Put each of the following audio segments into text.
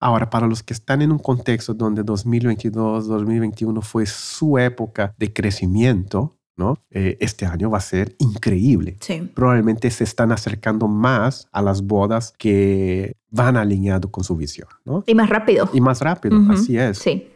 Ahora, para los que están en un contexto donde 2022, 2021 fue su época de crecimiento, ¿no? Eh, este año va a ser increíble. Sí. Probablemente se están acercando más a las bodas que van alineado con su visión, ¿no? Y más rápido. Y más rápido, Ujú. así es. Sí.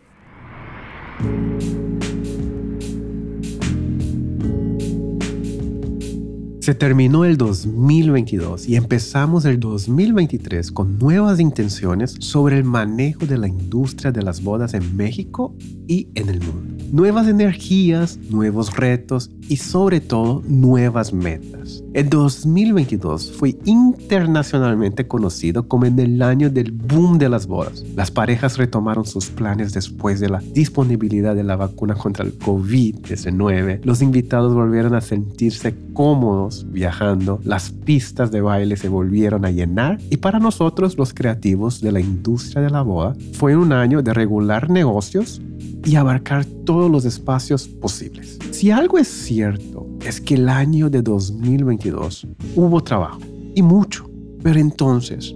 Se terminó el 2022 y empezamos el 2023 con nuevas intenciones sobre el manejo de la industria de las bodas en México y en el mundo. Nuevas energías, nuevos retos y sobre todo nuevas metas. El 2022 fue internacionalmente conocido como en el año del boom de las bodas. Las parejas retomaron sus planes después de la disponibilidad de la vacuna contra el COVID-19. Los invitados volvieron a sentirse cómodos viajando, las pistas de baile se volvieron a llenar y para nosotros los creativos de la industria de la boda fue un año de regular negocios y abarcar todos los espacios posibles. Si algo es cierto, es que el año de 2022 hubo trabajo y mucho. Pero entonces,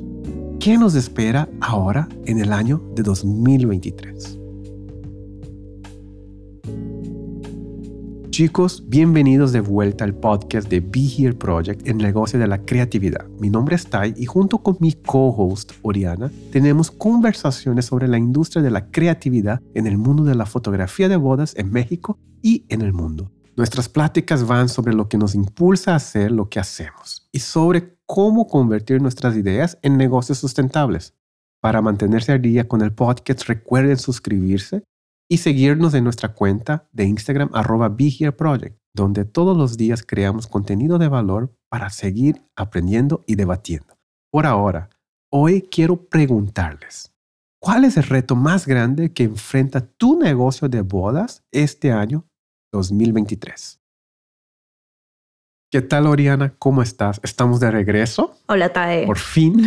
¿qué nos espera ahora en el año de 2023? Chicos, bienvenidos de vuelta al podcast de Be Here Project, el negocio de la creatividad. Mi nombre es Tai y junto con mi co-host Oriana tenemos conversaciones sobre la industria de la creatividad en el mundo de la fotografía de bodas en México y en el mundo. Nuestras pláticas van sobre lo que nos impulsa a hacer lo que hacemos y sobre cómo convertir nuestras ideas en negocios sustentables. Para mantenerse al día con el podcast, recuerden suscribirse y seguirnos en nuestra cuenta de Instagram arroba Be Project, donde todos los días creamos contenido de valor para seguir aprendiendo y debatiendo. Por ahora, hoy quiero preguntarles, ¿cuál es el reto más grande que enfrenta tu negocio de bodas este año 2023? ¿Qué tal, Oriana? ¿Cómo estás? ¿Estamos de regreso? Hola, Tae. Por fin.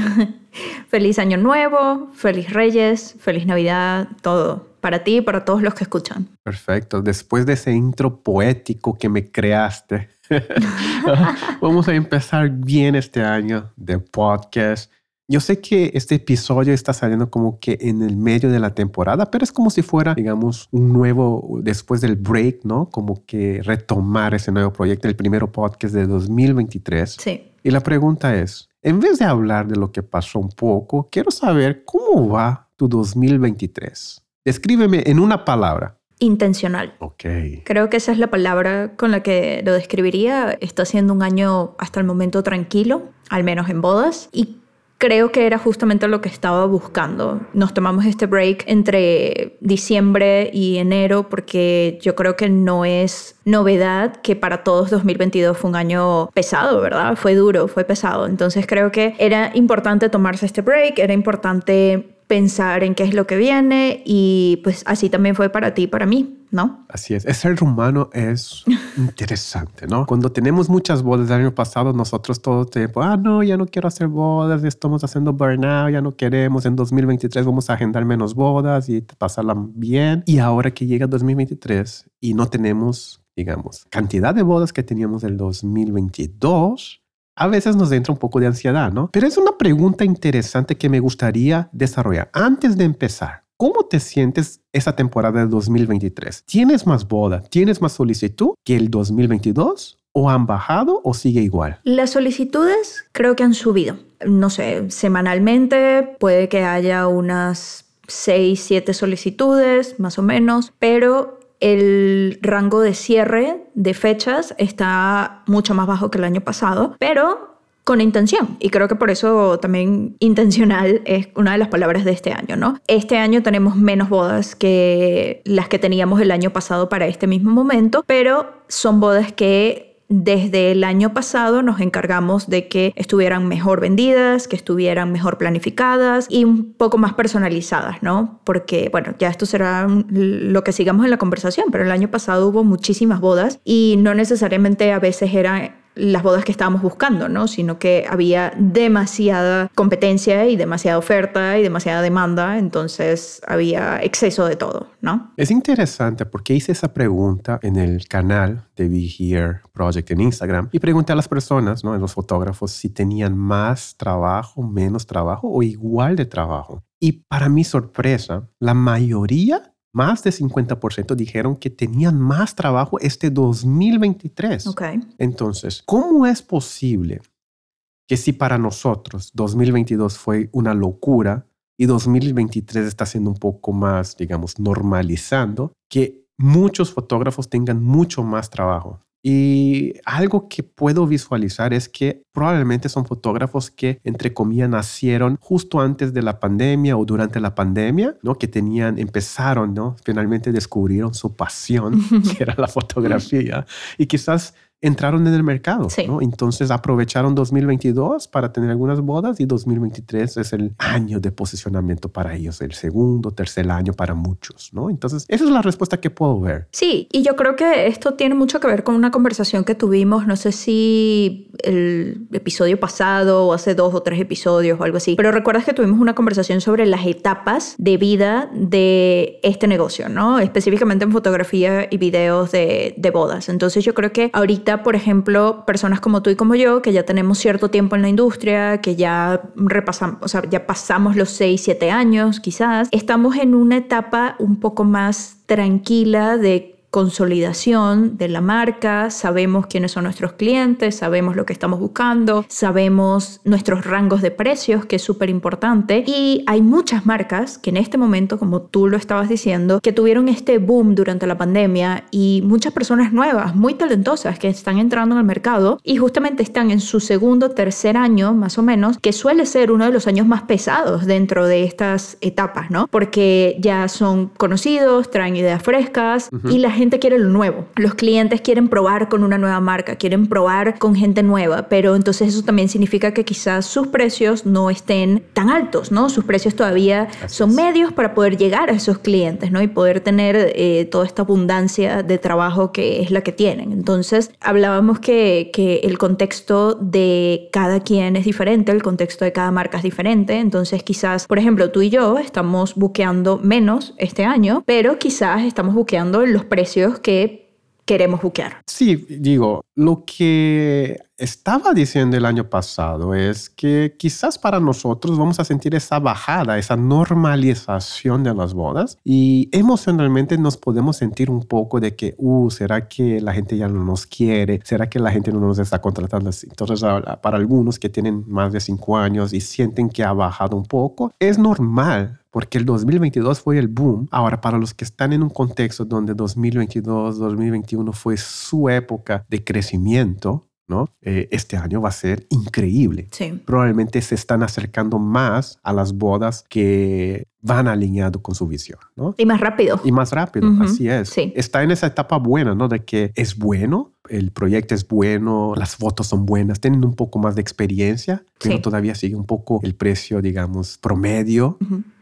Feliz Año Nuevo, feliz Reyes, feliz Navidad, todo. Para ti y para todos los que escuchan. Perfecto. Después de ese intro poético que me creaste, vamos a empezar bien este año de podcast. Yo sé que este episodio está saliendo como que en el medio de la temporada, pero es como si fuera, digamos, un nuevo, después del break, ¿no? Como que retomar ese nuevo proyecto, el primero podcast de 2023. Sí. Y la pregunta es, en vez de hablar de lo que pasó un poco, quiero saber cómo va tu 2023. Descríbeme en una palabra. Intencional. Ok. Creo que esa es la palabra con la que lo describiría. Está siendo un año hasta el momento tranquilo, al menos en bodas. Y creo que era justamente lo que estaba buscando. Nos tomamos este break entre diciembre y enero porque yo creo que no es novedad que para todos 2022 fue un año pesado, ¿verdad? Fue duro, fue pesado. Entonces creo que era importante tomarse este break, era importante pensar en qué es lo que viene y pues así también fue para ti y para mí, ¿no? Así es. El ser humano es interesante, ¿no? Cuando tenemos muchas bodas del año pasado, nosotros todo el tiempo, ah, no, ya no quiero hacer bodas, estamos haciendo burnout, ya no queremos, en 2023 vamos a agendar menos bodas y pasarla bien. Y ahora que llega 2023 y no tenemos, digamos, cantidad de bodas que teníamos el 2022, a veces nos entra un poco de ansiedad, ¿no? Pero es una pregunta interesante que me gustaría desarrollar. Antes de empezar, ¿cómo te sientes esa temporada de 2023? ¿Tienes más boda? ¿Tienes más solicitud que el 2022? ¿O han bajado o sigue igual? Las solicitudes creo que han subido. No sé, semanalmente puede que haya unas 6, 7 solicitudes, más o menos, pero el rango de cierre de fechas está mucho más bajo que el año pasado, pero con intención. Y creo que por eso también intencional es una de las palabras de este año, ¿no? Este año tenemos menos bodas que las que teníamos el año pasado para este mismo momento, pero son bodas que desde el año pasado nos encargamos de que estuvieran mejor vendidas, que estuvieran mejor planificadas y un poco más personalizadas, ¿no? Porque, bueno, ya esto será lo que sigamos en la conversación, pero el año pasado hubo muchísimas bodas y no necesariamente a veces eran las bodas que estábamos buscando, ¿no? Sino que había demasiada competencia y demasiada oferta y demasiada demanda, entonces había exceso de todo, ¿no? Es interesante porque hice esa pregunta en el canal de Be Here Project en Instagram y pregunté a las personas, ¿no? A los fotógrafos, si tenían más trabajo, menos trabajo o igual de trabajo. Y para mi sorpresa, la mayoría, más de 50%, dijeron que tenían más trabajo este 2023. Okay. Entonces, ¿cómo es posible que si para nosotros 2022 fue una locura y 2023 está siendo un poco más, digamos, normalizando, que muchos fotógrafos tengan mucho más trabajo? Y algo que puedo visualizar es que probablemente son fotógrafos que, entre comillas, nacieron justo antes de la pandemia o durante la pandemia, ¿no? Que tenían, empezaron, ¿no? Finalmente descubrieron su pasión, que era la fotografía. Y quizás entraron en el mercado. ¿no? Entonces aprovecharon 2022 para tener algunas bodas y 2023 es el año de posicionamiento para ellos, el segundo, tercer año para muchos. ¿no? Entonces, esa es la respuesta que puedo ver. Sí, y yo creo que esto tiene mucho que ver con una conversación que tuvimos, no sé si el episodio pasado o hace dos o tres episodios o algo así, pero recuerdas que tuvimos una conversación sobre las etapas de vida de este negocio, ¿no? Específicamente en fotografía y videos de, de bodas. Entonces yo creo que ahorita por ejemplo, personas como tú y como yo, que ya tenemos cierto tiempo en la industria, que ya o sea, ya pasamos los 6, 7 años quizás, estamos en una etapa un poco más tranquila de consolidación de la marca, sabemos quiénes son nuestros clientes, sabemos lo que estamos buscando, sabemos nuestros rangos de precios, que es súper importante. Y hay muchas marcas que en este momento, como tú lo estabas diciendo, que tuvieron este boom durante la pandemia y muchas personas nuevas, muy talentosas, que están entrando en el mercado y justamente están en su segundo, tercer año, más o menos, que suele ser uno de los años más pesados dentro de estas etapas, ¿no? Porque ya son conocidos, traen ideas frescas y la gente quiere lo nuevo. Los clientes quieren probar con una nueva marca, quieren probar con gente nueva, pero entonces eso también significa que quizás sus precios no estén tan altos, ¿no? Sus precios todavía son medios para poder llegar a esos clientes, ¿no? Y poder tener eh, toda esta abundancia de trabajo que es la que tienen. Entonces, hablábamos que, que el contexto de cada quien es diferente, el contexto de cada marca es diferente, entonces quizás, por ejemplo, tú y yo estamos buqueando menos este año, pero quizás estamos buqueando los precios que queremos buquear. Sí, digo, lo que estaba diciendo el año pasado es que quizás para nosotros vamos a sentir esa bajada, esa normalización de las bodas y emocionalmente nos podemos sentir un poco de que, uh, ¿será que la gente ya no nos quiere? ¿Será que la gente no nos está contratando? Entonces, para algunos que tienen más de cinco años y sienten que ha bajado un poco, es normal porque el 2022 fue el boom. Ahora, para los que están en un contexto donde 2022, 2021 fue su época de crecimiento, ¿no? Eh, este año va a ser increíble. Sí. Probablemente se están acercando más a las bodas que van alineado con su visión, ¿no? Y más rápido. Y más rápido, así es. Sí. Está en esa etapa buena, ¿no? De que es bueno, el proyecto es bueno, las fotos son buenas, tienen un poco más de experiencia, pero todavía sigue un poco el precio, digamos, promedio.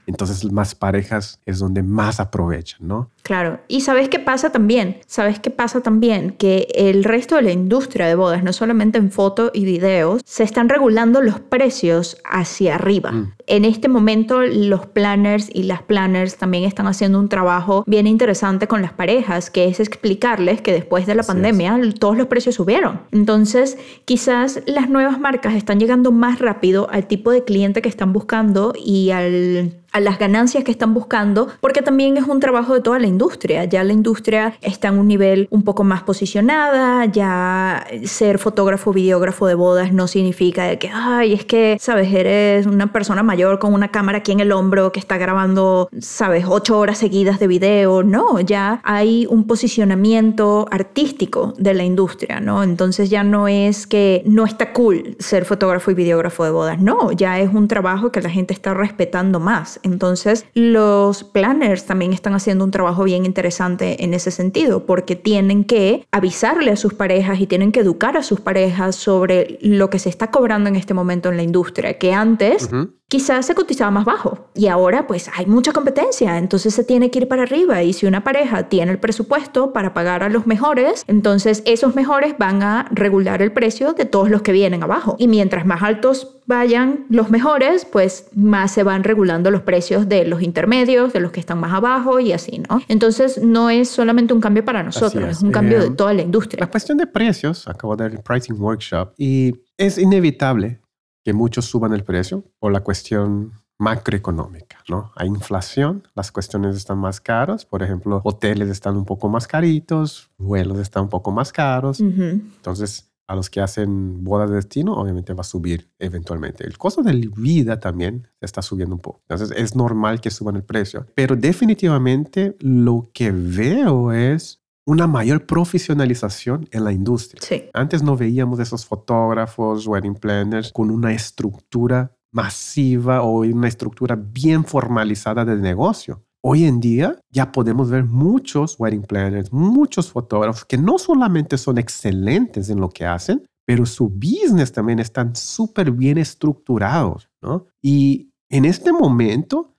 Entonces más parejas es donde más aprovechan, ¿no? Claro. Y sabes qué pasa también, sabes qué pasa también, que el resto de la industria de bodas, no solamente en foto y videos, se están regulando los precios hacia arriba. Mm. En este momento los planners y las planners también están haciendo un trabajo bien interesante con las parejas, que es explicarles que después de la pandemia todos los precios subieron. Entonces, quizás las nuevas marcas están llegando más rápido al tipo de cliente que están buscando y al a las ganancias que están buscando, porque también es un trabajo de toda la industria. Ya la industria está en un nivel un poco más posicionada, ya ser fotógrafo, videógrafo de bodas no significa que, ay, es que, sabes, eres una persona mayor con una cámara aquí en el hombro que está grabando, sabes, ocho horas seguidas de video. No, ya hay un posicionamiento artístico de la industria, ¿no? Entonces ya no es que no está cool ser fotógrafo y videógrafo de bodas, no, ya es un trabajo que la gente está respetando más. Entonces, los planners también están haciendo un trabajo bien interesante en ese sentido, porque tienen que avisarle a sus parejas y tienen que educar a sus parejas sobre lo que se está cobrando en este momento en la industria, que antes quizás se cotizaba más bajo y ahora pues hay mucha competencia, entonces se tiene que ir para arriba y si una pareja tiene el presupuesto para pagar a los mejores, entonces esos mejores van a regular el precio de todos los que vienen abajo y mientras más altos vayan los mejores, pues más se van regulando los precios de los intermedios, de los que están más abajo y así, ¿no? Entonces no es solamente un cambio para nosotros, es. un cambio de eh, toda la industria. La cuestión de precios, acabo de dar el pricing workshop y es inevitable que muchos suban el precio por la cuestión macroeconómica, ¿no? Hay inflación, las cuestiones están más caras, por ejemplo, hoteles están un poco más caritos, vuelos están un poco más caros, entonces a los que hacen bodas de destino, obviamente va a subir eventualmente. El costo de vida también está subiendo un poco. Entonces es normal que suban el precio. Pero definitivamente lo que veo es una mayor profesionalización en la industria. Antes no veíamos esos fotógrafos, wedding planners con una estructura masiva o una estructura bien formalizada de negocio. Hoy en día ya podemos ver muchos wedding planners, muchos fotógrafos que no solamente son excelentes en lo que hacen, pero su business también están súper bien estructurados, ¿no? Y en este momento,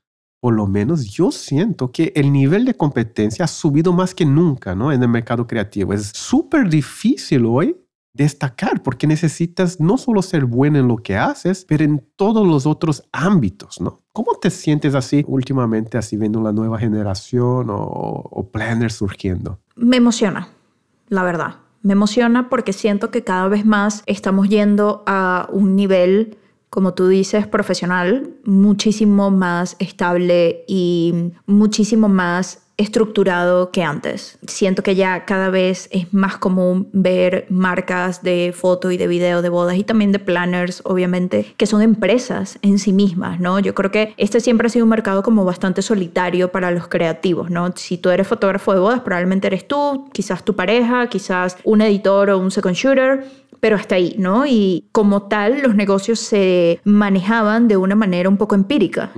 por lo menos yo siento que el nivel de competencia ha subido más que nunca, ¿no? En el mercado creativo. Es súper difícil hoy destacar, porque necesitas no solo ser bueno en lo que haces, pero en todos los otros ámbitos, ¿no? ¿Cómo te sientes así últimamente, así viendo la nueva generación o, o planners surgiendo? Me emociona, la verdad. Me emociona porque siento que cada vez más estamos yendo a un nivel como tú dices, profesional, muchísimo más estable y muchísimo más estructurado que antes. Siento que ya cada vez es más común ver marcas de foto y de video de bodas y también de planners, obviamente, que son empresas en sí mismas, ¿no? Yo creo que este siempre ha sido un mercado como bastante solitario para los creativos, ¿no? Si tú eres fotógrafo de bodas, probablemente eres tú, quizás tu pareja, quizás un editor o un second shooter, pero hasta ahí, ¿no? Y como tal, los negocios se manejaban de una manera un poco empírica.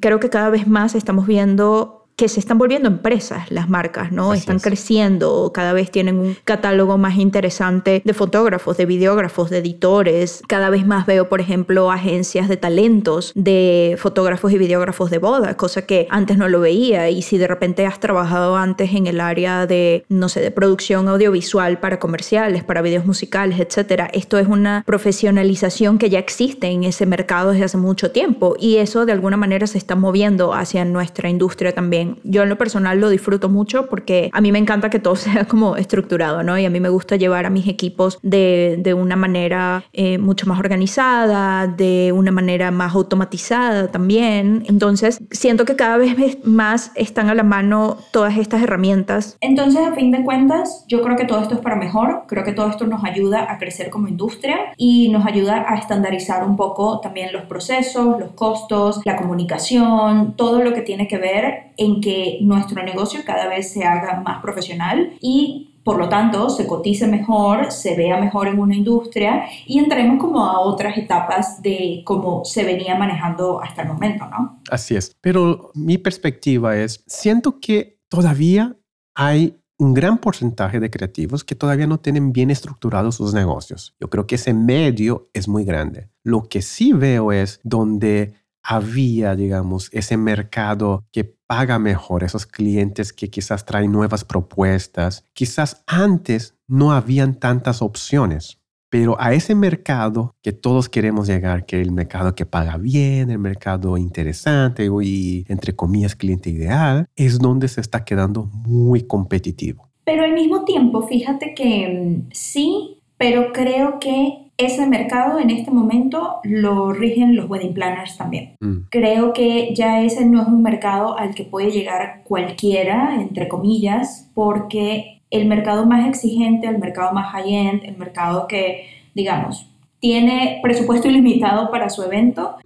Creo que cada vez más estamos viendo que se están volviendo empresas las marcas, ¿no? están creciendo, cada vez tienen un catálogo más interesante de fotógrafos, de videógrafos, de editores. Cada vez más veo, por ejemplo, agencias de talentos de fotógrafos y videógrafos de boda, cosa que antes no lo veía. Y si de repente has trabajado antes en el área de, no sé, de producción audiovisual para comerciales, para videos musicales, etcétera, esto es una profesionalización que ya existe en ese mercado desde hace mucho tiempo y eso de alguna manera se está moviendo hacia nuestra industria también yo en lo personal lo disfruto mucho porque a mí me encanta que todo sea como estructurado, ¿no? Y a mí me gusta llevar a mis equipos de, de una manera eh, mucho más organizada, de una manera más automatizada también. Entonces, siento que cada vez más están a la mano todas estas herramientas. Entonces, a fin de cuentas, yo creo que todo esto es para mejor. Creo que todo esto nos ayuda a crecer como industria y nos ayuda a estandarizar un poco también los procesos, los costos, la comunicación, todo lo que tiene que ver en que nuestro negocio cada vez se haga más profesional y por lo tanto se cotice mejor, se vea mejor en una industria y entremos como a otras etapas de cómo se venía manejando hasta el momento, ¿no? Así es, pero mi perspectiva es, siento que todavía hay un gran porcentaje de creativos que todavía no tienen bien estructurados sus negocios. Yo creo que ese medio es muy grande. Lo que sí veo es donde había, digamos, ese mercado que paga mejor, esos clientes que quizás traen nuevas propuestas. Quizás antes no habían tantas opciones, pero a ese mercado que todos queremos llegar, que es el mercado que paga bien, el mercado interesante y, entre comillas, cliente ideal, es donde se está quedando muy competitivo. Pero al mismo tiempo, fíjate que mm, sí, pero creo que ese mercado en este momento lo rigen los wedding planners también. Mm. Creo que ya ese no es un mercado al que puede llegar cualquiera, entre comillas, porque el mercado más exigente, el mercado más high-end, el mercado que, digamos, tiene presupuesto ilimitado para su evento,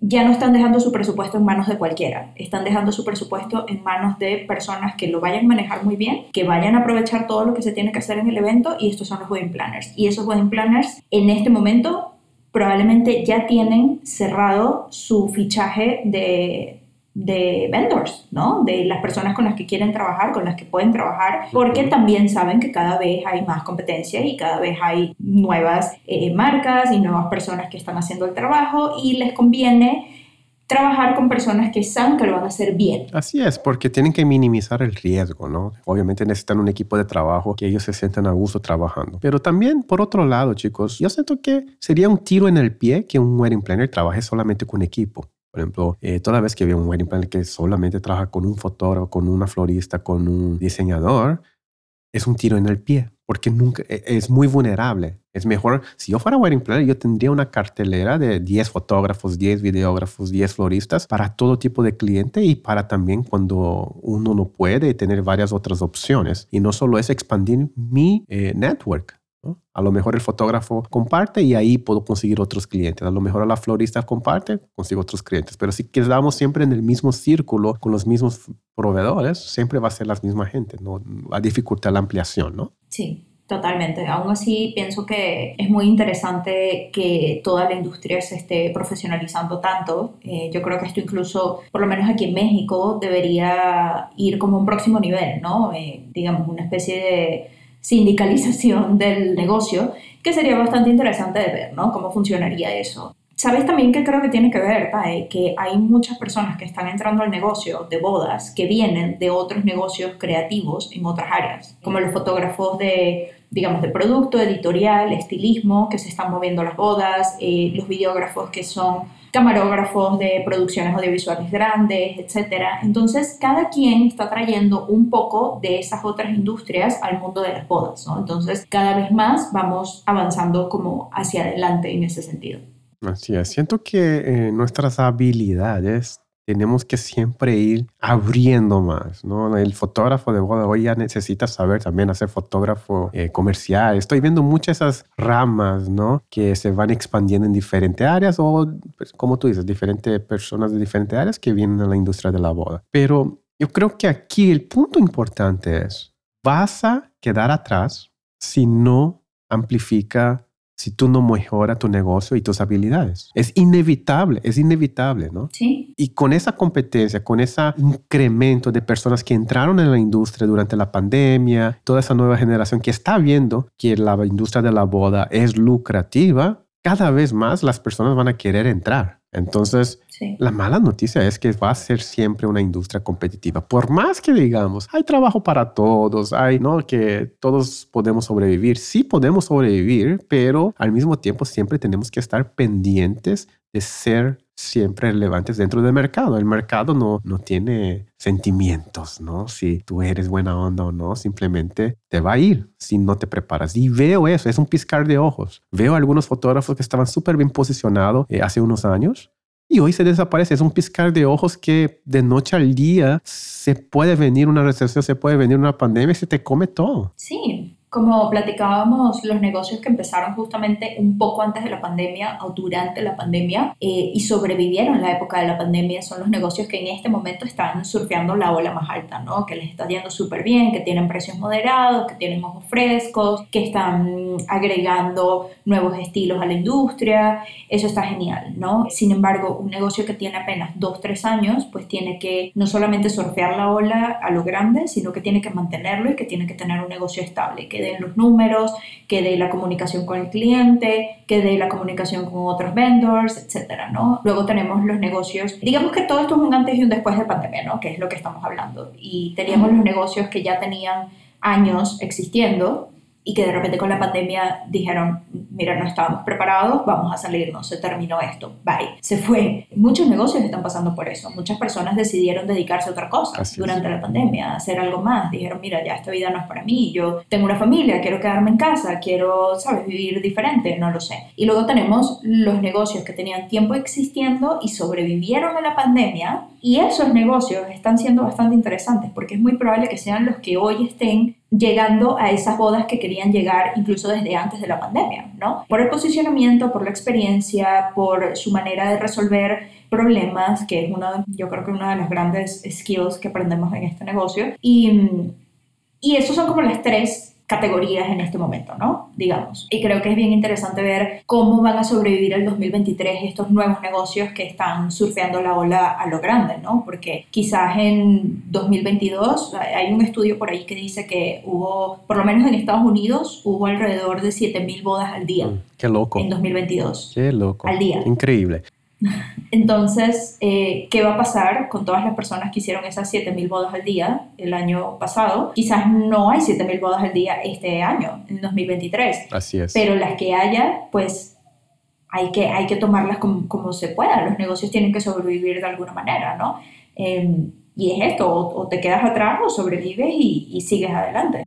ya no están dejando su presupuesto en manos de cualquiera, están dejando su presupuesto en manos de personas que lo vayan a manejar muy bien, que vayan a aprovechar todo lo que se tiene que hacer en el evento y estos son los wedding planners. Y esos wedding planners en este momento probablemente ya tienen cerrado su fichaje de, de vendors, ¿no? De las personas con las que quieren trabajar, con las que pueden trabajar, porque también saben que cada vez hay más competencia y cada vez hay nuevas eh, marcas y nuevas personas que están haciendo el trabajo y les conviene trabajar con personas que saben que lo van a hacer bien. Así es, porque tienen que minimizar el riesgo, ¿no? Obviamente necesitan un equipo de trabajo que ellos se sientan a gusto trabajando. Pero también, por otro lado, chicos, yo siento que sería un tiro en el pie que un wedding planner trabaje solamente con equipo. Por ejemplo, eh, toda vez que veo un wedding planner que solamente trabaja con un fotógrafo, con una florista, con un diseñador, es un tiro en el pie, porque nunca, e, es muy vulnerable. Es mejor, si yo fuera wedding planner, yo tendría una cartelera de 10 fotógrafos, 10 videógrafos, 10 floristas para todo tipo de cliente y para también cuando uno no puede tener varias otras opciones. Y no solo es expandir mi eh, network. A lo mejor el fotógrafo comparte y ahí puedo conseguir otros clientes. A lo mejor la florista comparte, consigo otros clientes. Pero si quedamos siempre en el mismo círculo con los mismos proveedores, siempre va a ser la misma gente. ¿no? Va a dificultar la ampliación, ¿no? Sí, Totalmente. Aún así, pienso que es muy interesante que toda la industria se esté profesionalizando tanto. Eh, yo creo que esto incluso, por lo menos aquí en México, debería ir como un próximo nivel, ¿no? Eh, digamos, una especie de sindicalización del negocio, que sería bastante interesante de ver, ¿no? Cómo funcionaría eso. Sabes también que creo que tiene que ver, Pae, que hay muchas personas que están entrando al negocio de bodas que vienen de otros negocios creativos en otras áreas, como los fotógrafos de, digamos, de producto, editorial, estilismo, que se están moviendo las bodas, eh, los videógrafos que son camarógrafos de producciones audiovisuales grandes, etc. Entonces, cada quien está trayendo un poco de esas otras industrias al mundo de las bodas, ¿no? Entonces, cada vez más vamos avanzando como hacia adelante en ese sentido. Así es, siento que eh, nuestras habilidades tenemos que siempre ir abriendo más, ¿no? El fotógrafo de boda hoy ya necesita saber también hacer fotógrafo eh, comercial. Estoy viendo muchas esas ramas, ¿no? Que se van expandiendo en diferentes áreas o, pues, como tú dices, diferentes personas de diferentes áreas que vienen a la industria de la boda. Pero yo creo que aquí el punto importante es, vas a quedar atrás si no amplifica si tú no mejoras tu negocio y tus habilidades. Es inevitable, es inevitable, ¿no? Sí. Y con esa competencia, con ese incremento de personas que entraron en la industria durante la pandemia, toda esa nueva generación que está viendo que la industria de la boda es lucrativa, cada vez más las personas van a querer entrar. Entonces, la mala noticia es que va a ser siempre una industria competitiva. Por más que digamos, hay trabajo para todos, hay, ¿no? Que todos podemos sobrevivir. Sí podemos sobrevivir, pero al mismo tiempo siempre tenemos que estar pendientes de ser siempre relevantes dentro del mercado. El mercado no, no tiene sentimientos, ¿no? Si tú eres buena onda o no, simplemente te va a ir si no te preparas. Y veo eso, es un piscar de ojos. Veo algunos fotógrafos que estaban súper bien posicionados eh, hace unos años y hoy se desaparece. Es un piscar de ojos que de noche al día se puede venir una recesión, se puede venir una pandemia y se te come todo. Sí, como platicábamos, los negocios que empezaron justamente un poco antes de la pandemia o durante la pandemia eh, y sobrevivieron la época de la pandemia son los negocios que en este momento están surfeando la ola más alta, ¿no? Que les está yendo súper bien, que tienen precios moderados, que tienen ojos frescos, que están agregando nuevos estilos a la industria. Eso está genial, ¿no? Sin embargo, un negocio que tiene apenas dos, tres años, pues tiene que no solamente surfear la ola a lo grande, sino que tiene que mantenerlo y que tiene que tener un negocio estable, que de los números, que de la comunicación con el cliente, que de la comunicación con otros vendors, etcétera, ¿no? Luego tenemos los negocios, digamos que todo esto es un antes y un después de pandemia, ¿no? Que es lo que estamos hablando. Y teníamos los negocios que ya tenían años existiendo y que de repente con la pandemia dijeron, mira, no estábamos preparados, vamos a salirnos, se terminó esto, bye, se fue. Muchos negocios están pasando por eso, muchas personas decidieron dedicarse a otra cosa durante la pandemia, hacer algo más, dijeron, mira, ya esta vida no es para mí, yo tengo una familia, quiero quedarme en casa, quiero, sabes, vivir diferente, no lo sé. Y luego tenemos los negocios que tenían tiempo existiendo y sobrevivieron a la pandemia y esos negocios están siendo bastante interesantes porque es muy probable que sean los que hoy estén llegando a esas bodas que querían llegar incluso desde antes de la pandemia, ¿no? Por el posicionamiento, por la experiencia, por su manera de resolver problemas, que es uno, yo creo que una de las grandes skills que aprendemos en este negocio. Y, y esos son como las tres categorías en este momento, ¿no? Digamos. Y creo que es bien interesante ver cómo van a sobrevivir el 2023 estos nuevos negocios que están surfeando la ola a lo grande, ¿no? Porque quizás en 2022 hay un estudio por ahí que dice que hubo, por lo menos en Estados Unidos, hubo alrededor de 7.000 bodas al día. Mm, qué loco. En 2022. Qué loco. Al día. Increíble. Entonces, eh, ¿qué va a pasar con todas las personas que hicieron esas 7.000 bodas al día el año pasado? Quizás no hay 7.000 bodas al día este año, en 2023. Así es. Pero las que haya, pues hay que, hay que tomarlas como, como se pueda. Los negocios tienen que sobrevivir de alguna manera, ¿no? Em, y es esto, o, te quedas atrás o sobrevives y, y sigues adelante.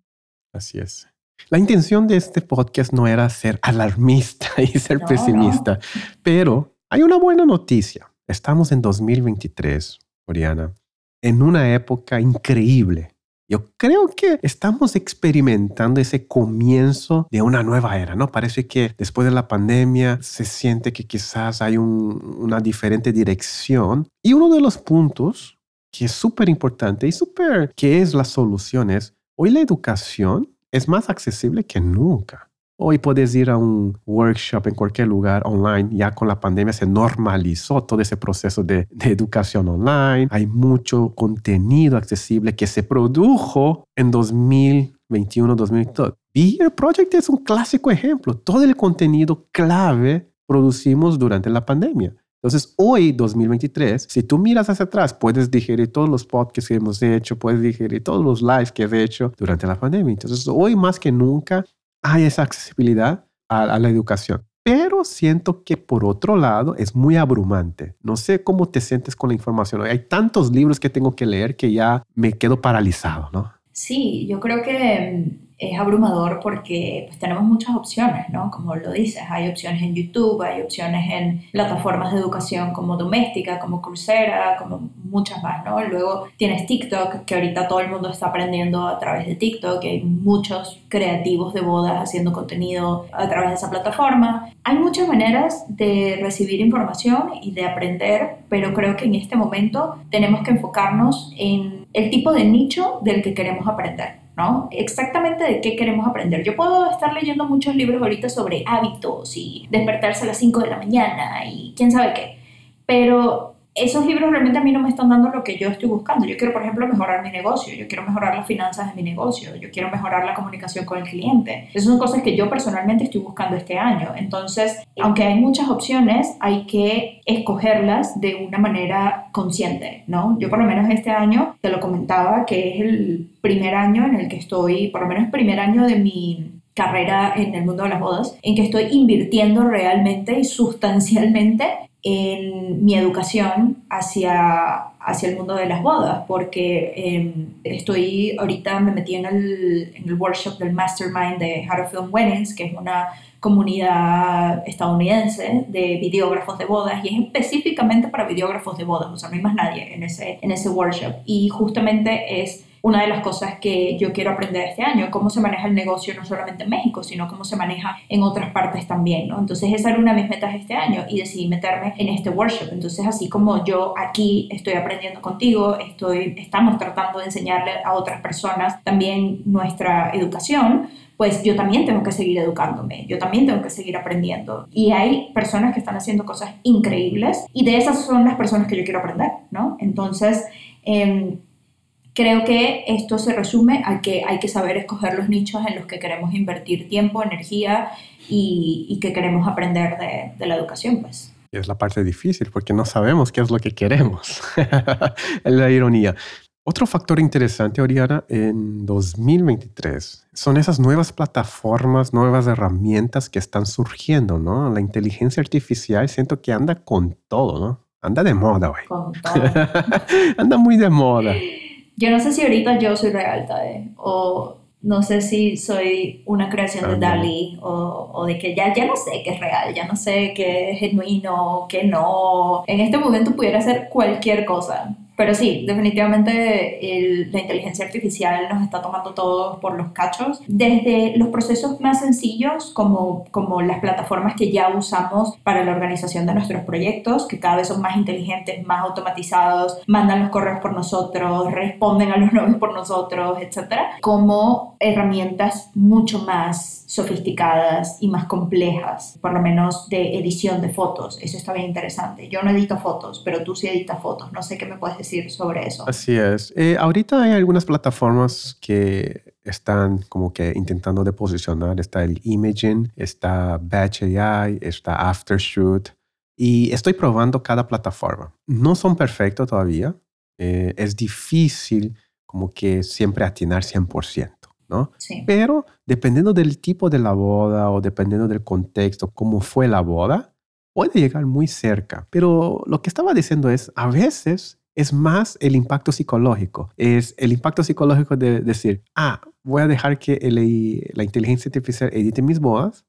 Así es. La intención de este podcast no era ser alarmista y ser pesimista, pero hay una buena noticia. Estamos en 2023, Oriana, en una época increíble. Yo creo que estamos experimentando ese comienzo de una nueva era, ¿no? Parece que después de la pandemia se siente que quizás hay una diferente dirección. Y uno de los puntos que es súper importante y súper que es la solución es, hoy la educación es más accesible que nunca. Hoy puedes ir a un workshop en cualquier lugar online. Ya con la pandemia se normalizó todo ese proceso de, educación online. Hay mucho contenido accesible que se produjo en 2021, 2022. Beer Project es un clásico ejemplo. Todo el contenido clave producimos durante la pandemia. Entonces, hoy, 2023, si tú miras hacia atrás, puedes digerir todos los podcasts que hemos hecho, puedes digerir todos los lives que he hecho durante la pandemia. Entonces, hoy más que nunca hay esa accesibilidad a, la educación. Pero siento que por otro lado es muy abrumante. No sé cómo te sientes con la información. Hay tantos libros que tengo que leer que ya me quedo paralizado, ¿no? Sí, yo creo que es abrumador porque pues, tenemos muchas opciones, ¿no? Como lo dices, hay opciones en YouTube, hay opciones en plataformas de educación como Doméstica, como Coursera, como muchas más, ¿no? Luego tienes TikTok, que ahorita todo el mundo está aprendiendo a través de TikTok, hay muchos creativos de bodas haciendo contenido a través de esa plataforma. Hay muchas maneras de recibir información y de aprender, pero creo que en este momento tenemos que enfocarnos en el tipo de nicho del que queremos aprender. ¿No? Exactamente de qué queremos aprender. Yo puedo estar leyendo muchos libros ahorita sobre hábitos y despertarse a las 5 de la mañana y quién sabe qué, pero esos libros realmente a mí no me están dando lo que yo estoy buscando. Yo quiero, por ejemplo, mejorar mi negocio, yo quiero mejorar las finanzas de mi negocio, yo quiero mejorar la comunicación con el cliente. Esas son cosas que yo personalmente estoy buscando este año. Entonces, aunque hay muchas opciones, hay que escogerlas de una manera consciente, ¿no? Yo por lo menos este año, te lo comentaba, que es el primer año en el que estoy, por lo menos el primer año de mi carrera en el mundo de las bodas, en que estoy invirtiendo realmente y sustancialmente en mi educación hacia, hacia el mundo de las bodas, porque em, estoy ahorita me metí en el, en el workshop del Mastermind de How to Film Weddings, que es una comunidad estadounidense de videógrafos de bodas y es específicamente para videógrafos de bodas, o sea, no hay más nadie en ese, en ese workshop. Y justamente es una de las cosas que yo quiero aprender este año, cómo se maneja el negocio no solamente en México, sino cómo se maneja en otras partes también, ¿no? Entonces esa era una de mis metas este año y decidí meterme en este workshop. Entonces así como yo aquí estoy aprendiendo contigo, estoy, estamos tratando de enseñarle a otras personas también nuestra educación, pues yo también tengo que seguir educándome, yo también tengo que seguir aprendiendo. Y hay personas que están haciendo cosas increíbles y de esas son las personas que yo quiero aprender, ¿no? Entonces, eh, Creo que esto se resume a que hay que saber escoger los nichos en los que queremos invertir tiempo, energía y, que queremos aprender de, la educación, pues. Es la parte difícil porque no sabemos qué es lo que queremos. la ironía. Otro factor interesante, Oriana, en 2023 son esas nuevas plataformas, nuevas herramientas que están surgiendo, ¿no? La inteligencia artificial siento que anda con todo, ¿no? Anda de moda, güey. Anda muy de moda yo no sé si ahorita yo soy real, ¿sabes? O no sé si soy una creación de Dali o, o, de que ya, ya no sé qué es real, ya no sé qué es genuino, qué no. En este momento pudiera ser cualquier cosa. Pero sí, definitivamente la inteligencia artificial nos está tomando todos por los cachos. Desde los procesos más sencillos, como, como las plataformas que ya usamos para la organización de nuestros proyectos, que cada vez son más inteligentes, más automatizados, mandan los correos por nosotros, responden a los novios por nosotros, etc. Como herramientas mucho más sofisticadas y más complejas, por lo menos de edición de fotos. Eso está bien interesante. Yo no edito fotos, pero tú sí editas fotos. No sé qué me puedes decir sobre eso. Así es. Eh, ahorita hay algunas plataformas que están como que intentando de posicionar. Está el Imaging, está Batch AI, está Aftershoot. Y estoy probando cada plataforma. No son perfectos todavía. Eh, es difícil como que siempre atinar 100%. Pero dependiendo del tipo de la boda o dependiendo del contexto, cómo fue la boda, puede llegar muy cerca. Pero lo que estaba diciendo es, a veces es más el impacto psicológico. Es el impacto psicológico de decir, ah, voy a dejar que la inteligencia artificial edite mis bodas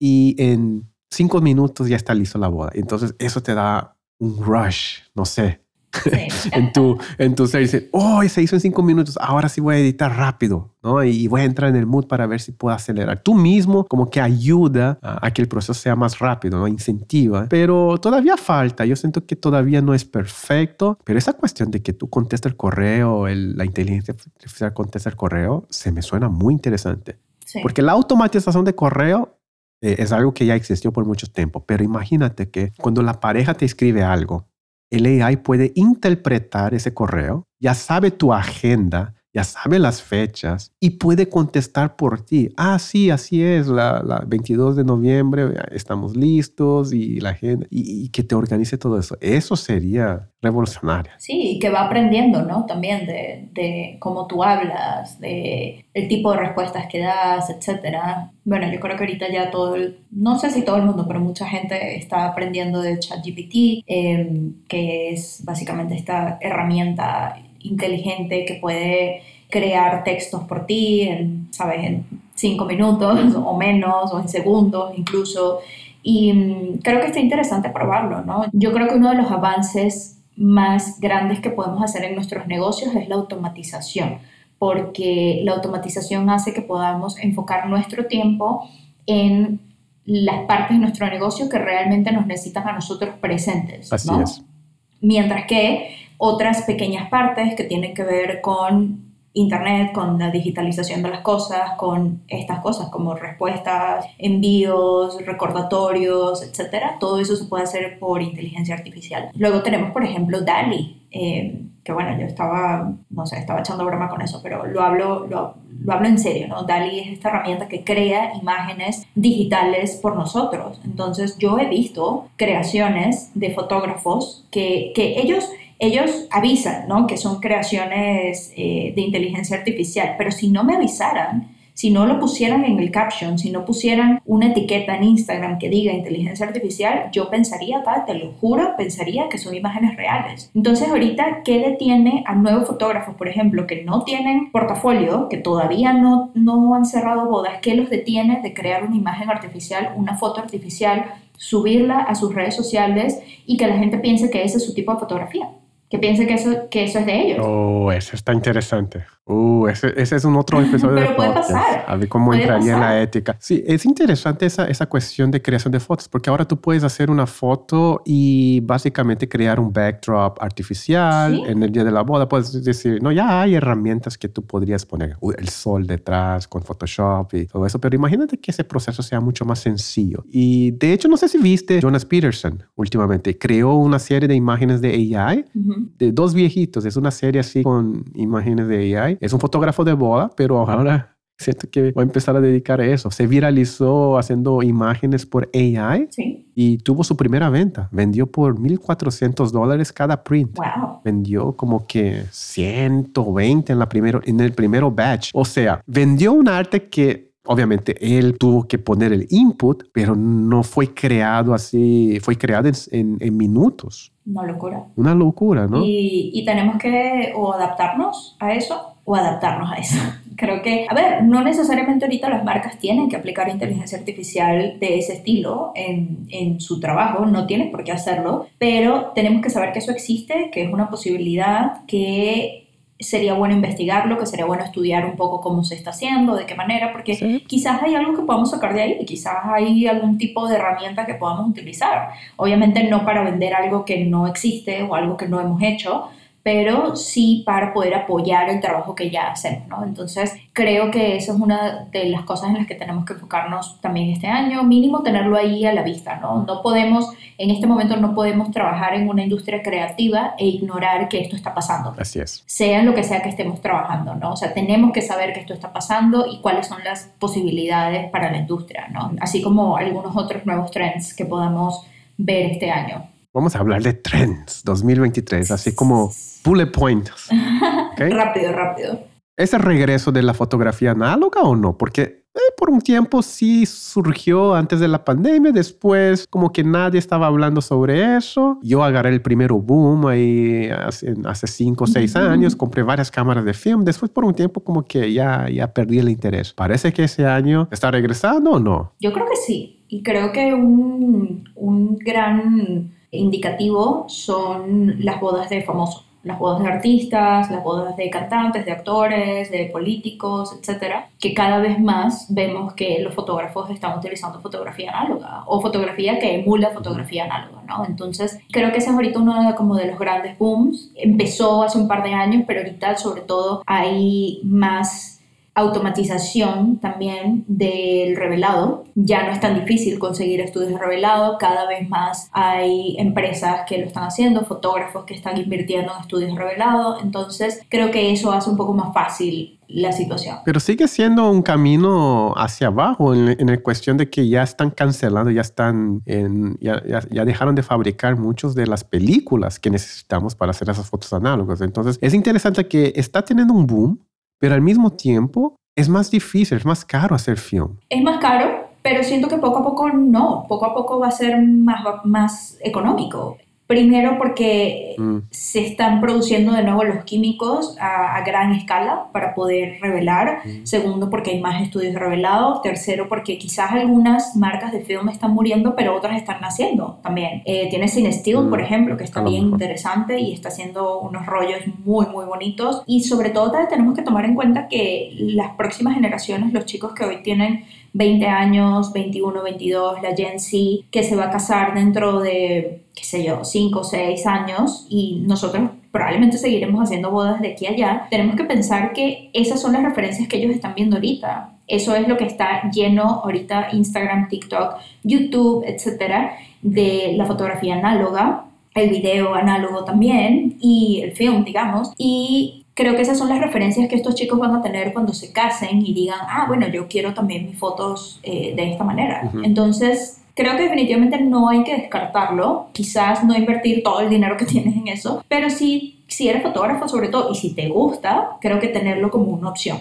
y en cinco minutos ya está listo la boda. Entonces eso te da un rush, no sé, en, tu, en tu ser. Dice, oh, se hizo en cinco minutos, ahora sí voy a editar rápido, ¿no? Y voy a entrar en el mood para ver si puedo acelerar. Tú mismo como que ayuda a, que el proceso sea más rápido, ¿no? Incentiva. Pero todavía falta. Yo siento que todavía no es perfecto. Pero esa cuestión de que tú contestas el correo, la inteligencia artificial contesta el correo, se me suena muy interesante. Porque la automatización de correo eh, es algo que ya existió por mucho tiempo, pero imagínate que cuando la pareja te escribe algo el AI puede interpretar ese correo, ya sabe tu agenda, ya sabe las fechas y puede contestar por ti. Ah, sí, así es, la, 22 de noviembre estamos listos y la agenda, y, que te organice todo eso. Eso sería revolucionario. Sí, y que va aprendiendo, ¿no? También de, de cómo tú hablas, de el tipo de respuestas que das, etcétera. Bueno, yo creo que ahorita ya todo, el, no sé si todo el mundo, pero mucha gente está aprendiendo de ChatGPT, eh, que es básicamente esta herramienta inteligente que puede crear textos por ti, en, ¿sabes? En cinco minutos o menos, o en segundos incluso. Y mm, creo que está interesante probarlo, ¿no? Yo creo que uno de los avances más grandes que podemos hacer en nuestros negocios es la automatización, porque la automatización hace que podamos enfocar nuestro tiempo en las partes de nuestro negocio que realmente nos necesitan a nosotros presentes. Así es. Mientras que otras pequeñas partes que tienen que ver con Internet, con la digitalización de las cosas, con estas cosas como respuestas, envíos, recordatorios, etcétera. Todo eso se puede hacer por inteligencia artificial. Luego tenemos, por ejemplo, DALI, eh, que bueno, yo estaba, no sé, estaba echando broma con eso, pero lo hablo, lo, lo, hablo en serio, ¿no? DALI es esta herramienta que crea imágenes digitales por nosotros. Entonces, yo he visto creaciones de fotógrafos que, que ellos ellos avisan, ¿no? Que son creaciones eh, de inteligencia artificial, pero si no me avisaran, si no lo pusieran en el caption, si no pusieran una etiqueta en Instagram que diga inteligencia artificial, yo pensaría, te lo juro, pensaría que son imágenes reales. Entonces ahorita, ¿qué detiene a nuevos fotógrafos, por ejemplo, que no tienen portafolio, que todavía no, no han cerrado bodas, qué los detiene de crear una imagen artificial, una foto artificial, subirla a sus redes sociales y que la gente piense que ese es su tipo de fotografía? que piense que eso, que eso es de ellos. Oh, eso está interesante. Uh, ese, ese es un otro episodio Pero puede pasar. A ver cómo entraría en la ética. Sí, es interesante esa, esa cuestión de creación de fotos, porque ahora tú puedes hacer una foto y básicamente crear un backdrop artificial en el día de la boda. Puedes decir, no, ya hay herramientas que tú podrías poner el sol detrás con Photoshop y todo eso, pero imagínate que ese proceso sea mucho más sencillo. Y de hecho, no sé si viste, Jonas Peterson últimamente creó una serie de imágenes de AI de dos viejitos. Es una serie así con imágenes de AI. Es un fotógrafo de boda, pero ahora siento que voy a empezar a dedicar a eso. Se viralizó haciendo imágenes por AI y tuvo su primera venta. Vendió por 1.400 dólares cada print. Wow. Vendió como que 120 en, la primero, en el primero batch. O sea, vendió un arte que Obviamente él tuvo que poner el input, pero no fue creado así, fue creado en, en, minutos. Una locura. Una locura, ¿no? Y, y, tenemos que o adaptarnos a eso o adaptarnos a eso. Creo que, a ver, no necesariamente ahorita las marcas tienen que aplicar inteligencia artificial de ese estilo en, en su trabajo, no tienen por qué hacerlo, pero tenemos que saber que eso existe, que es una posibilidad, que sería bueno investigarlo, que sería bueno estudiar un poco cómo se está haciendo, de qué manera, porque quizás hay algo que podamos sacar de ahí, quizás hay algún tipo de herramienta que podamos utilizar. Obviamente no para vender algo que no existe o algo que no hemos hecho, pero sí para poder apoyar el trabajo que ya hacemos, ¿no? Entonces, creo que eso es una de las cosas en las que tenemos que enfocarnos también este año, mínimo tenerlo ahí a la vista, ¿no? No podemos, en este momento no podemos trabajar en una industria creativa e ignorar que esto está pasando. Así es. Sea lo que sea que estemos trabajando, ¿no? O sea, tenemos que saber que esto está pasando y cuáles son las posibilidades para la industria, ¿no? Así como algunos otros nuevos trends que podamos ver este año. Vamos a hablar de trends 2023, así como bullet points. rápido, rápido. ¿Es el regreso de la fotografía análoga o no? Porque Eh, por un tiempo sí surgió antes de la pandemia, después como que nadie estaba hablando sobre eso. Yo agarré el primer boom ahí hace, hace cinco o seis años, compré varias cámaras de film, después por un tiempo como que ya, ya perdí el interés. Parece que ese año está regresando o no. Yo creo que sí, y creo que un, un gran indicativo son las bodas de famosos las bodas de artistas, las bodas de cantantes, de actores, de políticos, etcétera, que cada vez más vemos que los fotógrafos están utilizando fotografía análoga o fotografía que emula fotografía análoga, ¿no? Entonces, creo que ese es ahorita uno de, como de los grandes booms. Empezó hace un par de años, pero ahorita sobre todo hay más automatización también del revelado. Ya no es tan difícil conseguir estudios de revelado, cada vez más hay empresas que lo están haciendo, fotógrafos que están invirtiendo en estudios de revelado, entonces creo que eso hace un poco más fácil la situación. Pero sigue siendo un camino hacia abajo en, la cuestión de que ya están cancelando, ya están en, ya, ya, dejaron de fabricar muchas de las películas que necesitamos para hacer esas fotos análogas. Entonces es interesante que está teniendo un boom pero al mismo tiempo es más difícil, es más caro hacer film. Es más caro, pero siento que poco a poco no, poco a poco va a ser más, más económico. Primero porque mm. se están produciendo de nuevo los químicos a, gran escala para poder revelar. Mm. Segundo porque hay más estudios revelados. Tercero porque quizás algunas marcas de film están muriendo, pero otras están naciendo también. Eh, tiene Cine Steel, por mm. ejemplo, que está bien interesante y está haciendo unos rollos muy, muy bonitos. Y sobre todo tenemos que tomar en cuenta que las próximas generaciones, los chicos que hoy tienen 20 años, 21, 22, la Gen Z, que se va a casar dentro de, qué sé yo, 5 o 6 años y nosotros probablemente seguiremos haciendo bodas de aquí a allá, tenemos que pensar que esas son las referencias que ellos están viendo ahorita. Eso es lo que está lleno ahorita Instagram, TikTok, YouTube, etcétera, de la fotografía análoga, el video análogo también y el film, digamos. Y creo que esas son las referencias que estos chicos van a tener cuando se casen y digan, ah, bueno, yo quiero también mis fotos eh, de esta manera. Entonces, creo que definitivamente no hay que descartarlo, quizás no invertir todo el dinero que tienes en eso, pero sí, si eres fotógrafo sobre todo y si te gusta, creo que tenerlo como una opción.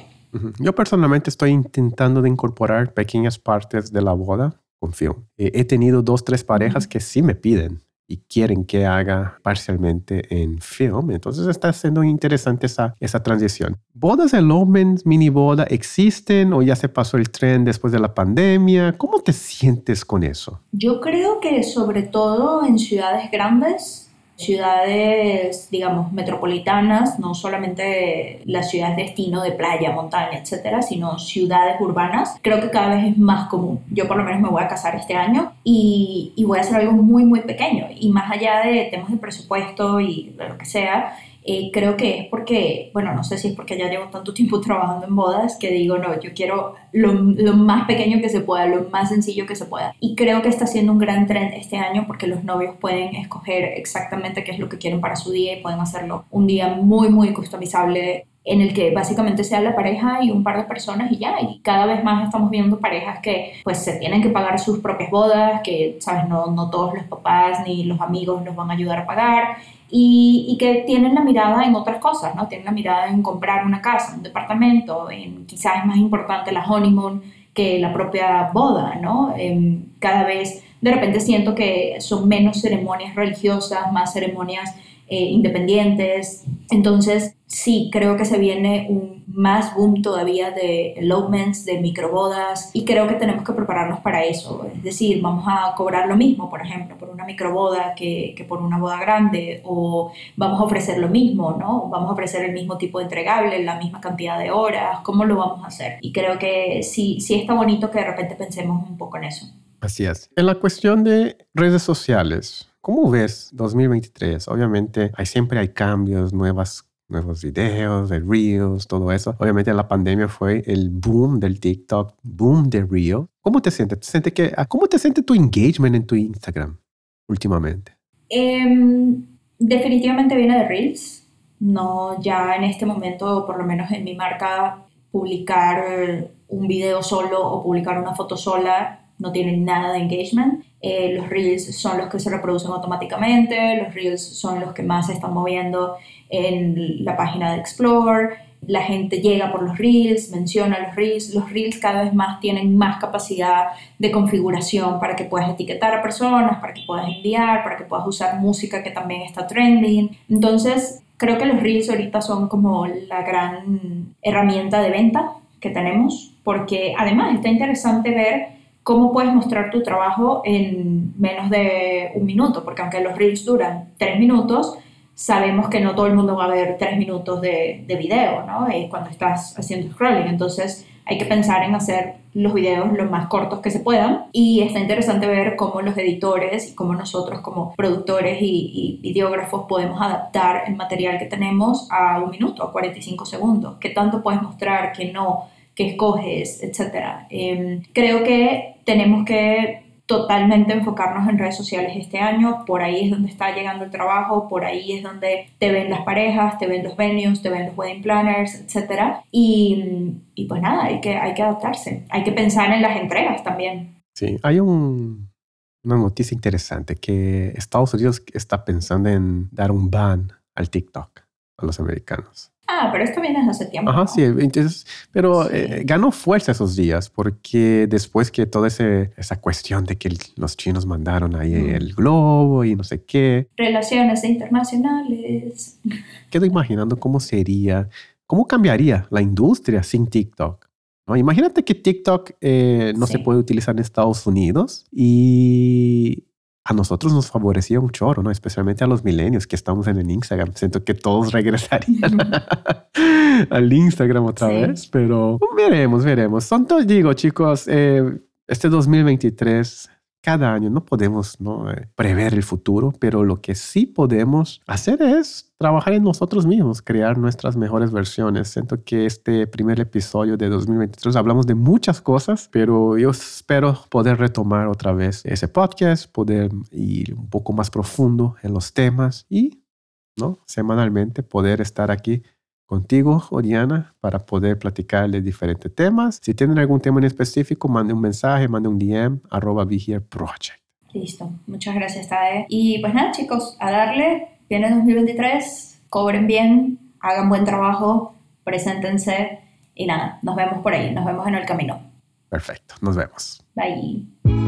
Yo personalmente estoy intentando de incorporar pequeñas partes de la boda con film. Eh, he tenido dos, tres parejas que sí me piden y quieren que haga parcialmente en film. Entonces está siendo interesante esa, esa transición. ¿Bodas de Lumens, mini boda, existen o ya se pasó el tren después de la pandemia? ¿Cómo te sientes con eso? Yo creo que sobre todo en ciudades grandes ciudades, digamos, metropolitanas, no solamente las ciudades destino de playa, montaña, etcétera, sino ciudades urbanas, creo que cada vez es más común. Yo por lo menos me voy a casar este año y, y voy a hacer algo muy, muy pequeño. Y más allá de temas de presupuesto y de lo que sea, eh, creo que es porque, bueno, no sé si es porque ya llevo tanto tiempo trabajando en bodas que digo, no, yo quiero lo, lo, más pequeño que se pueda, lo más sencillo que se pueda. Y creo que está siendo un gran trend este año porque los novios pueden escoger exactamente qué es lo que quieren para su día y pueden hacerlo un día muy, muy customizable en el que básicamente sea la pareja y un par de personas y ya, y cada vez más estamos viendo parejas que pues se tienen que pagar sus propias bodas, que sabes, no, no todos los papás ni los amigos los van a ayudar a pagar, y, que tienen la mirada en otras cosas, ¿no? Tienen la mirada en comprar una casa, un departamento, en quizás es más importante la honeymoon que la propia boda, ¿no? Em, cada vez de repente siento que son menos ceremonias religiosas, más ceremonias eh, independientes. Entonces, sí, creo que se viene un más boom todavía de elopements, de microbodas, y creo que tenemos que prepararnos para eso. Es decir, vamos a cobrar lo mismo, por ejemplo, por una microboda que, que por una boda grande, o vamos a ofrecer lo mismo, ¿no? Vamos a ofrecer el mismo tipo de entregable, la misma cantidad de horas, ¿cómo lo vamos a hacer? Y creo que sí, sí está bonito que de repente pensemos un poco en eso. Así es. En la cuestión de redes sociales, ¿Cómo ves 2023? Obviamente hay, siempre hay cambios, nuevas nuevos videos, de Reels, todo eso. Obviamente la pandemia fue el boom del TikTok, boom de Reels. ¿Cómo te sientes? ¿Te que, ah, ¿Cómo te siente tu engagement en tu Instagram últimamente? Em, definitivamente viene de Reels. No, ya en este momento, por lo menos en mi marca, publicar un video solo o publicar una foto sola no tienen nada de engagement. Eh, los reels son los que se reproducen automáticamente, los reels son los que más se están moviendo en la página de Explore. La gente llega por los reels, menciona los reels. Los reels cada vez más tienen más capacidad de configuración para que puedas etiquetar a personas, para que puedas enviar, para que puedas usar música que también está trending. Entonces, creo que los reels ahorita son como la gran herramienta de venta que tenemos, porque además está interesante ver cómo puedes mostrar tu trabajo en menos de un minuto, porque aunque los reels duran tres minutos, sabemos que no todo el mundo va a ver tres minutos de, de video, ¿no? cuando estás haciendo scrolling, entonces hay que pensar en hacer los videos lo más cortos que se puedan. Y está interesante ver cómo los editores y cómo nosotros como productores y, y, videógrafos podemos adaptar el material que tenemos a un minuto, a 45 segundos, qué tanto puedes mostrar, qué no, qué escoges, etc. Em, creo que tenemos que totalmente enfocarnos en redes sociales este año, por ahí es donde está llegando el trabajo, por ahí es donde te ven las parejas, te ven los venues, te ven los wedding planners, etc. Y, y pues nada, hay que, hay que adaptarse, hay que pensar en las entregas también. Sí, hay un, una noticia interesante que Estados Unidos está pensando en dar un ban al TikTok a los americanos. Ah, pero esto viene hace tiempo. Ajá, sí, entonces, pero eh, ganó fuerza esos días porque después que toda ese, esa cuestión de que los chinos mandaron ahí mm. el globo y no sé qué. Relaciones internacionales. Quedo imaginando cómo sería, cómo cambiaría la industria sin TikTok. ¿no? Imagínate que TikTok eh, no se puede utilizar en Estados Unidos y a nosotros nos favorecía un chorro, ¿no? Especialmente a los milenios que estamos en el Instagram. Siento que todos regresarían al Instagram otra vez, pero veremos, veremos. Son todos, digo, chicos, eh, este 2023 cada año no podemos ¿no? Eh, prever el futuro, pero lo que sí podemos hacer es trabajar en nosotros mismos, crear nuestras mejores versiones. Siento que este primer episodio de 2023 hablamos de muchas cosas, pero yo espero poder retomar otra vez ese podcast, poder ir un poco más profundo en los temas y ¿no? semanalmente poder estar aquí contigo, Oriana, para poder platicar de diferentes temas. Si tienen algún tema en específico, mande un mensaje, mande un DM, arroba Project. Listo, muchas gracias, Tae. Y pues nada, chicos, a darle, viene 2023, cobren bien, hagan buen trabajo, preséntense y nada, nos vemos por ahí, nos vemos en el camino. Perfecto, nos vemos. Bye.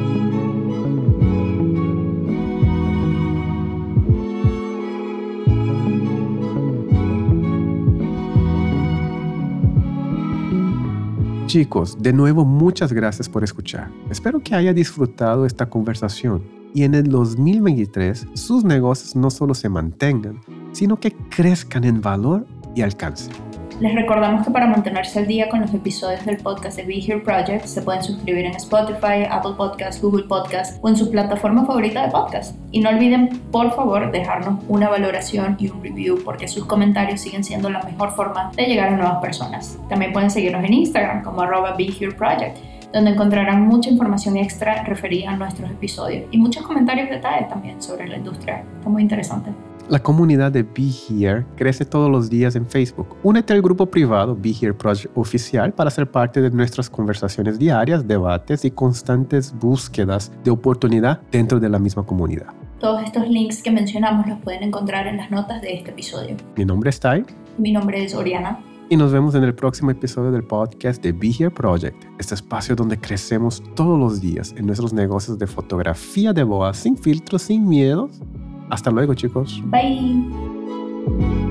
Chicos, de nuevo muchas gracias por escuchar. Espero que haya disfrutado esta conversación y en el 2023 sus negocios no solo se mantengan, sino que crezcan en valor y alcance. Les recordamos que para mantenerse al día con los episodios del podcast de Be Here Project se pueden suscribir en Spotify, Apple Podcasts, Google Podcasts o en su plataforma favorita de podcast. Y no olviden, por favor, dejarnos una valoración y un review porque sus comentarios siguen siendo la mejor forma de llegar a nuevas personas. También pueden seguirnos en Instagram como arroba Be Here Project donde encontrarán mucha información extra referida a nuestros episodios y muchos comentarios detalles también sobre la industria. Está muy interesante. La comunidad de Be Here crece todos los días en Facebook. Únete al grupo privado Be Here Project Oficial para ser parte de nuestras conversaciones diarias, debates y constantes búsquedas de oportunidad dentro de la misma comunidad. Todos estos links que mencionamos los pueden encontrar en las notas de este episodio. Mi nombre es Tai. Mi nombre es Oriana. Y nos vemos en el próximo episodio del podcast de Be Here Project, este espacio donde crecemos todos los días en nuestros negocios de fotografía de boa sin filtros, sin miedos hasta luego, chicos. Bye.